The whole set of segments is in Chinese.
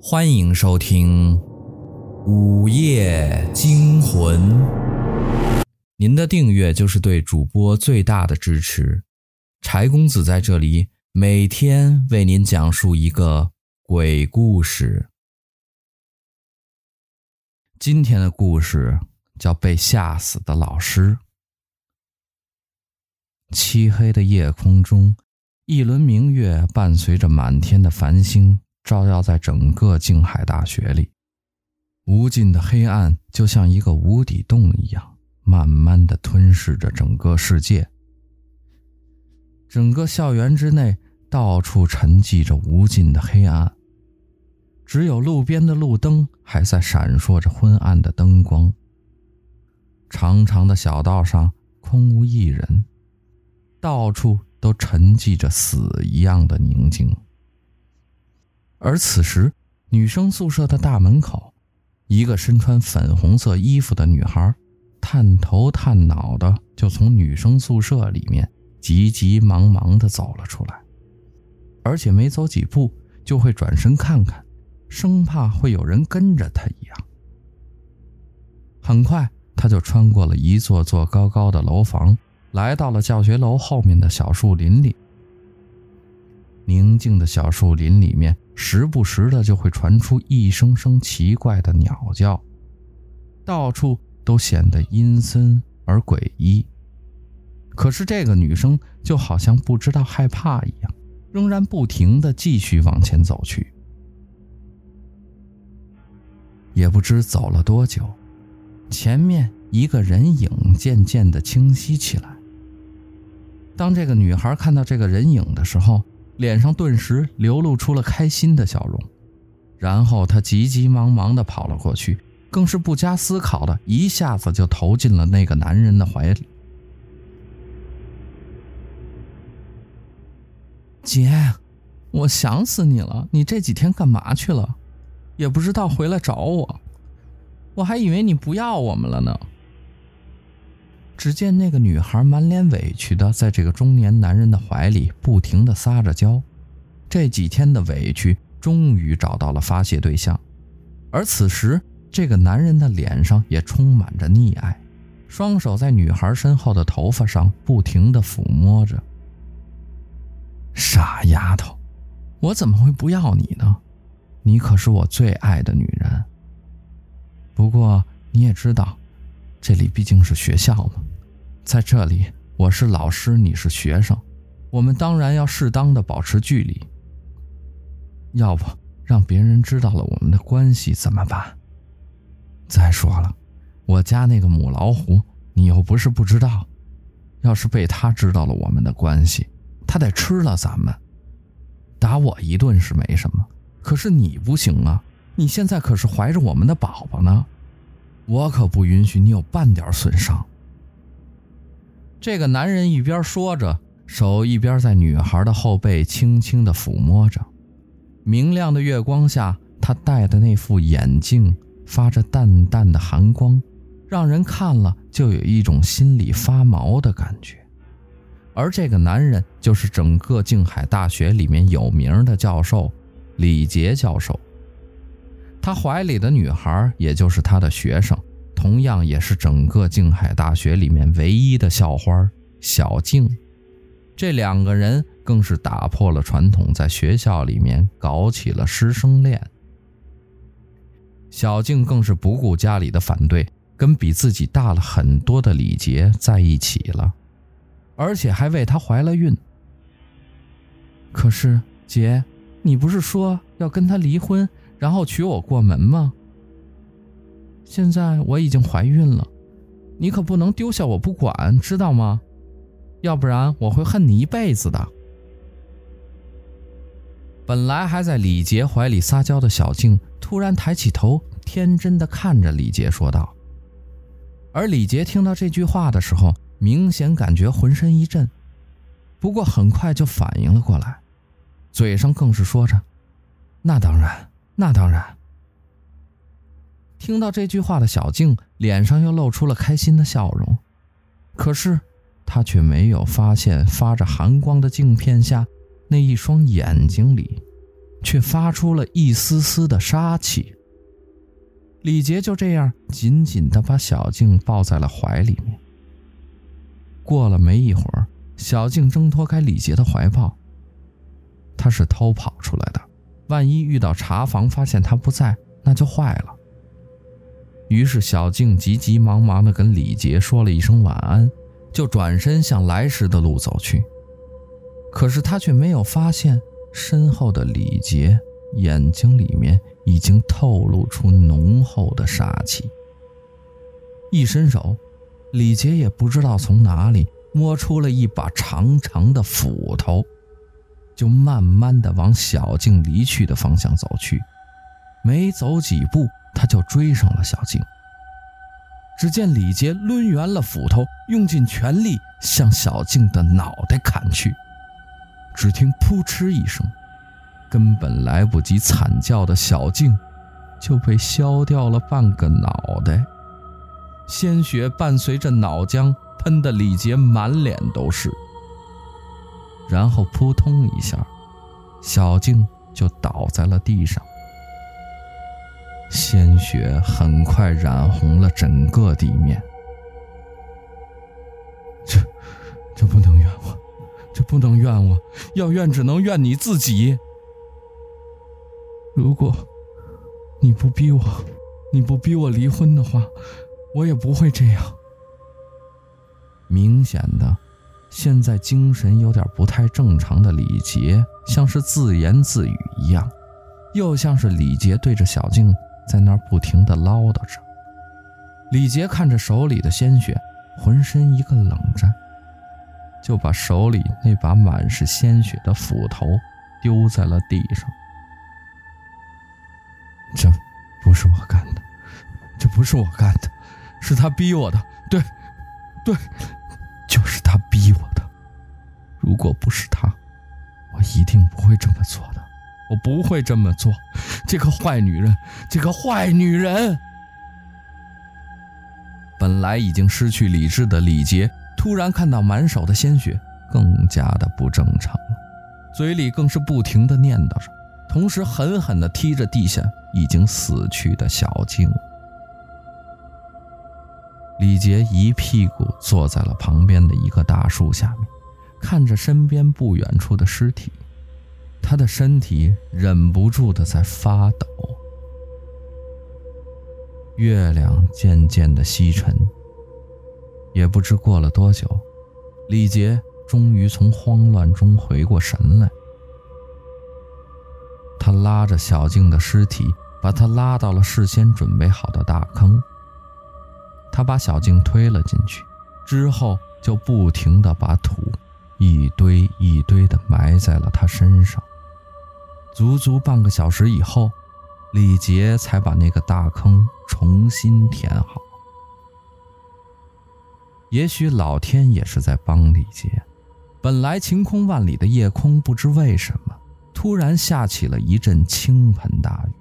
欢迎收听《午夜惊魂》。您的订阅就是对主播最大的支持。柴公子在这里每天为您讲述一个鬼故事。今天的故事叫《被吓死的老师》。漆黑的夜空中，一轮明月伴随着满天的繁星。照耀在整个静海大学里，无尽的黑暗就像一个无底洞一样，慢慢的吞噬着整个世界。整个校园之内，到处沉寂着无尽的黑暗，只有路边的路灯还在闪烁着昏暗的灯光。长长的小道上空无一人，到处都沉寂着死一样的宁静。而此时，女生宿舍的大门口，一个身穿粉红色衣服的女孩，探头探脑的就从女生宿舍里面急急忙忙的走了出来，而且没走几步就会转身看看，生怕会有人跟着她一样。很快，她就穿过了一座座高高的楼房，来到了教学楼后面的小树林里。宁静的小树林里面，时不时的就会传出一声声奇怪的鸟叫，到处都显得阴森而诡异。可是这个女生就好像不知道害怕一样，仍然不停的继续往前走去。也不知走了多久，前面一个人影渐渐的清晰起来。当这个女孩看到这个人影的时候，脸上顿时流露出了开心的笑容，然后他急急忙忙地跑了过去，更是不加思考的一下子就投进了那个男人的怀里。姐，我想死你了！你这几天干嘛去了？也不知道回来找我，我还以为你不要我们了呢。只见那个女孩满脸委屈的在这个中年男人的怀里不停的撒着娇，这几天的委屈终于找到了发泄对象，而此时这个男人的脸上也充满着溺爱，双手在女孩身后的头发上不停的抚摸着。傻丫头，我怎么会不要你呢？你可是我最爱的女人。不过你也知道。这里毕竟是学校嘛，在这里我是老师，你是学生，我们当然要适当的保持距离。要不让别人知道了我们的关系怎么办？再说了，我家那个母老虎，你又不是不知道，要是被他知道了我们的关系，他得吃了咱们。打我一顿是没什么，可是你不行啊，你现在可是怀着我们的宝宝呢。我可不允许你有半点损伤。这个男人一边说着，手一边在女孩的后背轻轻的抚摸着。明亮的月光下，他戴的那副眼镜发着淡淡的寒光，让人看了就有一种心里发毛的感觉。而这个男人就是整个静海大学里面有名的教授李杰教授。他怀里的女孩，也就是他的学生，同样也是整个静海大学里面唯一的校花小静。这两个人更是打破了传统，在学校里面搞起了师生恋。小静更是不顾家里的反对，跟比自己大了很多的李杰在一起了，而且还为他怀了孕。可是，姐，你不是说要跟他离婚？然后娶我过门吗？现在我已经怀孕了，你可不能丢下我不管，知道吗？要不然我会恨你一辈子的。本来还在李杰怀里撒娇的小静，突然抬起头，天真的看着李杰说道。而李杰听到这句话的时候，明显感觉浑身一震，不过很快就反应了过来，嘴上更是说着：“那当然。”那当然。听到这句话的小静脸上又露出了开心的笑容，可是她却没有发现发着寒光的镜片下那一双眼睛里，却发出了一丝丝的杀气。李杰就这样紧紧地把小静抱在了怀里面。过了没一会儿，小静挣脱开李杰的怀抱。他是偷跑出来的，万一遇到查房发现他不在，那就坏了。于是小静急急忙忙地跟李杰说了一声晚安，就转身向来时的路走去。可是他却没有发现身后的李杰眼睛里面已经透露出浓厚的杀气。一伸手，李杰也不知道从哪里摸出了一把长长的斧头，就慢慢的往小静离去的方向走去。没走几步。他就追上了小静。只见李杰抡圆了斧头，用尽全力向小静的脑袋砍去。只听“扑哧”一声，根本来不及惨叫的小静就被削掉了半个脑袋，鲜血伴随着脑浆喷得李杰满脸都是。然后扑通一下，小静就倒在了地上。鲜血很快染红了整个地面。这，这不能怨我，这不能怨我，要怨只能怨你自己。如果你不逼我，你不逼我离婚的话，我也不会这样。明显的，现在精神有点不太正常的李杰，像是自言自语一样，又像是李杰对着小静。在那儿不停地唠叨着。李杰看着手里的鲜血，浑身一个冷战，就把手里那把满是鲜血的斧头丢在了地上。这不是我干的，这不是我干的，是他逼我的。对，对，就是他逼我。如果不是他，我一定不会这么做的。我不会这么做，这个坏女人，这个坏女人！本来已经失去理智的李杰，突然看到满手的鲜血，更加的不正常了，嘴里更是不停的念叨着，同时狠狠的踢着地下已经死去的小静。李杰一屁股坐在了旁边的一棵大树下面，看着身边不远处的尸体。他的身体忍不住的在发抖。月亮渐渐的西沉，也不知过了多久，李杰终于从慌乱中回过神来。他拉着小静的尸体，把她拉到了事先准备好的大坑。他把小静推了进去，之后就不停的把土一堆一堆的埋在了他身上。足足半个小时以后，李杰才把那个大坑重新填好。也许老天也是在帮李杰。本来晴空万里的夜空，不知为什么突然下起了一阵倾盆大雨。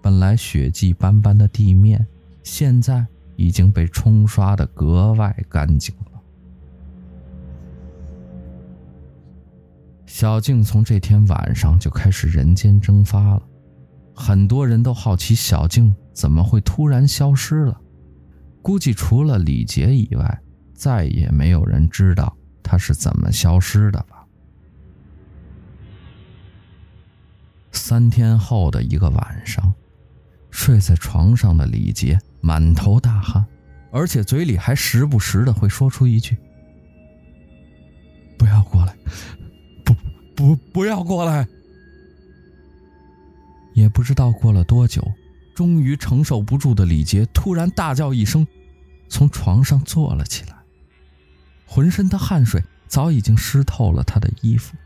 本来血迹斑斑的地面，现在已经被冲刷的格外干净。小静从这天晚上就开始人间蒸发了，很多人都好奇小静怎么会突然消失了。估计除了李杰以外，再也没有人知道她是怎么消失的吧。三天后的一个晚上，睡在床上的李杰满头大汗，而且嘴里还时不时的会说出一句：“不，不要过来！也不知道过了多久，终于承受不住的李杰突然大叫一声，从床上坐了起来，浑身的汗水早已经湿透了他的衣服，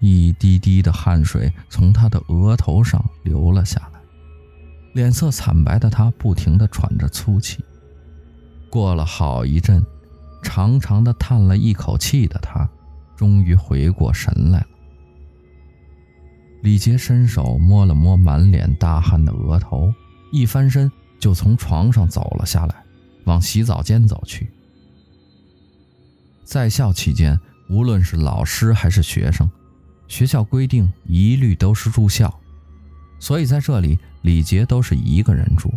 一滴滴的汗水从他的额头上流了下来，脸色惨白的他不停的喘着粗气。过了好一阵，长长的叹了一口气的他。终于回过神来了。李杰伸手摸了摸满脸大汗的额头，一翻身就从床上走了下来，往洗澡间走去。在校期间，无论是老师还是学生，学校规定一律都是住校，所以在这里李杰都是一个人住。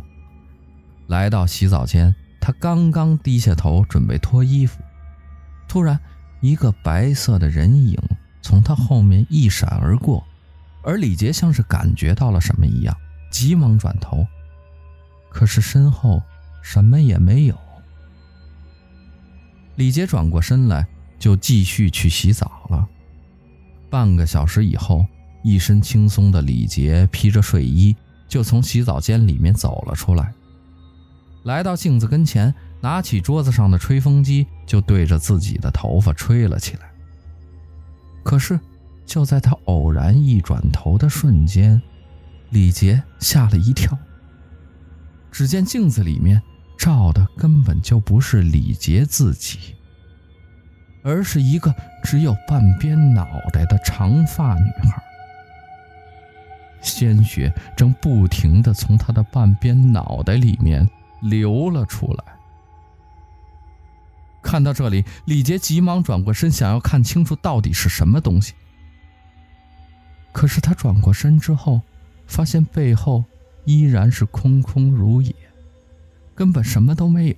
来到洗澡间，他刚刚低下头准备脱衣服，突然一个白色的人影从他后面一闪而过，而李杰像是感觉到了什么一样，急忙转头，可是身后什么也没有。李杰转过身来，就继续去洗澡了。半个小时以后，一身轻松的李杰披着睡衣，就从洗澡间里面走了出来。来到镜子跟前，拿起桌子上的吹风机，就对着自己的头发吹了起来。可是，就在他偶然一转头的瞬间，李杰吓了一跳。只见镜子里面照的根本就不是李杰自己。而是一个只有半边脑袋的长发女孩，鲜血正不停地从她的半边脑袋里面流了出来。看到这里，李杰急忙转过身，想要看清楚到底是什么东西。可是他转过身之后，发现背后依然是空空如也，根本什么都没有。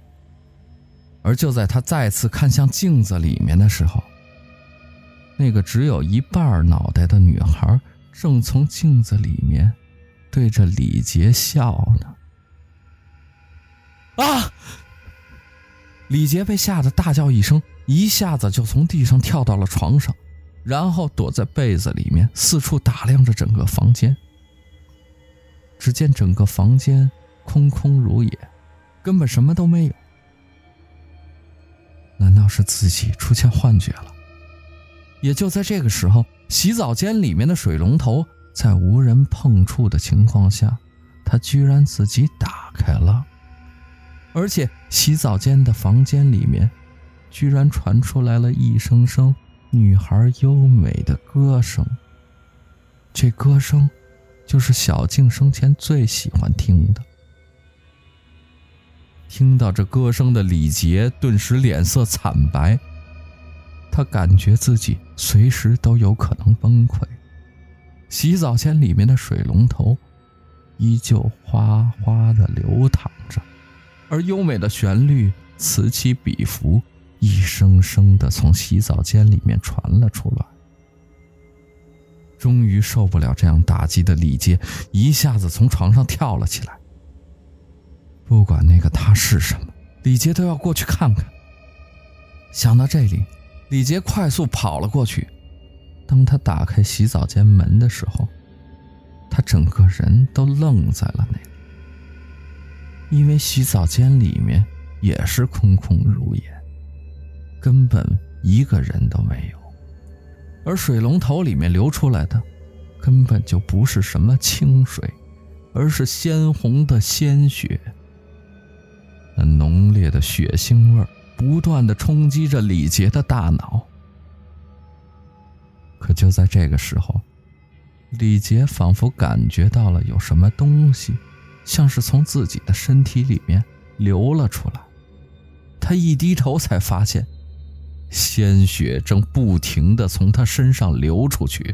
而就在他再次看向镜子里面的时候，那个只有一半脑袋的女孩正从镜子里面对着李杰笑呢。啊！李杰被吓得大叫一声，一下子就从地上跳到了床上，然后躲在被子里面四处打量着整个房间。只见整个房间空空如也，根本什么都没有。难道是自己出现幻觉了？也就在这个时候，洗澡间里面的水龙头在无人碰触的情况下，它居然自己打开了，而且洗澡间的房间里面，居然传出来了一声声女孩优美的歌声。这歌声，就是小静生前最喜欢听的。听到这歌声的李杰顿时脸色惨白，他感觉自己随时都有可能崩溃。洗澡间里面的水龙头依旧哗哗的流淌，而优美的旋律此起彼伏，一声声的从洗澡间里面传了出来。终于受不了这样打击的李杰，一下子从床上跳了起来。不管那个他是什么，李杰都要过去看看。想到这里，李杰快速跑了过去。当他打开洗澡间门的时候，他整个人都愣在了那里，因为洗澡间里面也是空空如也，根本一个人都没有。而水龙头里面流出来的，根本就不是什么清水，而是鲜红的鲜血。那浓烈的血腥味不断的冲击着李杰的大脑。可就在这个时候，李杰仿佛感觉到了有什么东西，像是从自己的身体里面流了出来。他一低头才发现，鲜血正不停的从他身上流出去。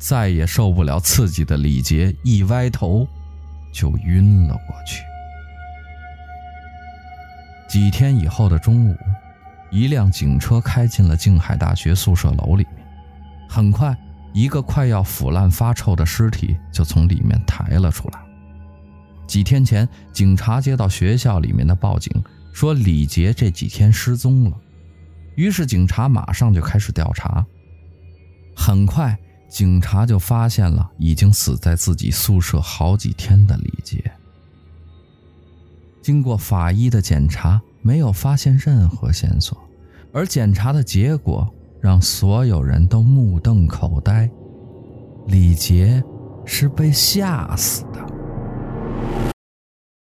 再也受不了刺激的李杰一歪头，就晕了过去。几天以后的中午，一辆警车开进了静海大学宿舍楼里面。很快，一个快要腐烂发臭的尸体就从里面抬了出来。几天前，警察接到学校里面的报警，说李杰这几天失踪了。于是，警察马上就开始调查。很快，警察就发现了已经死在自己宿舍好几天的李杰。经过法医的检查，没有发现任何线索，而检查的结果让所有人都目瞪口呆：李杰是被吓死的。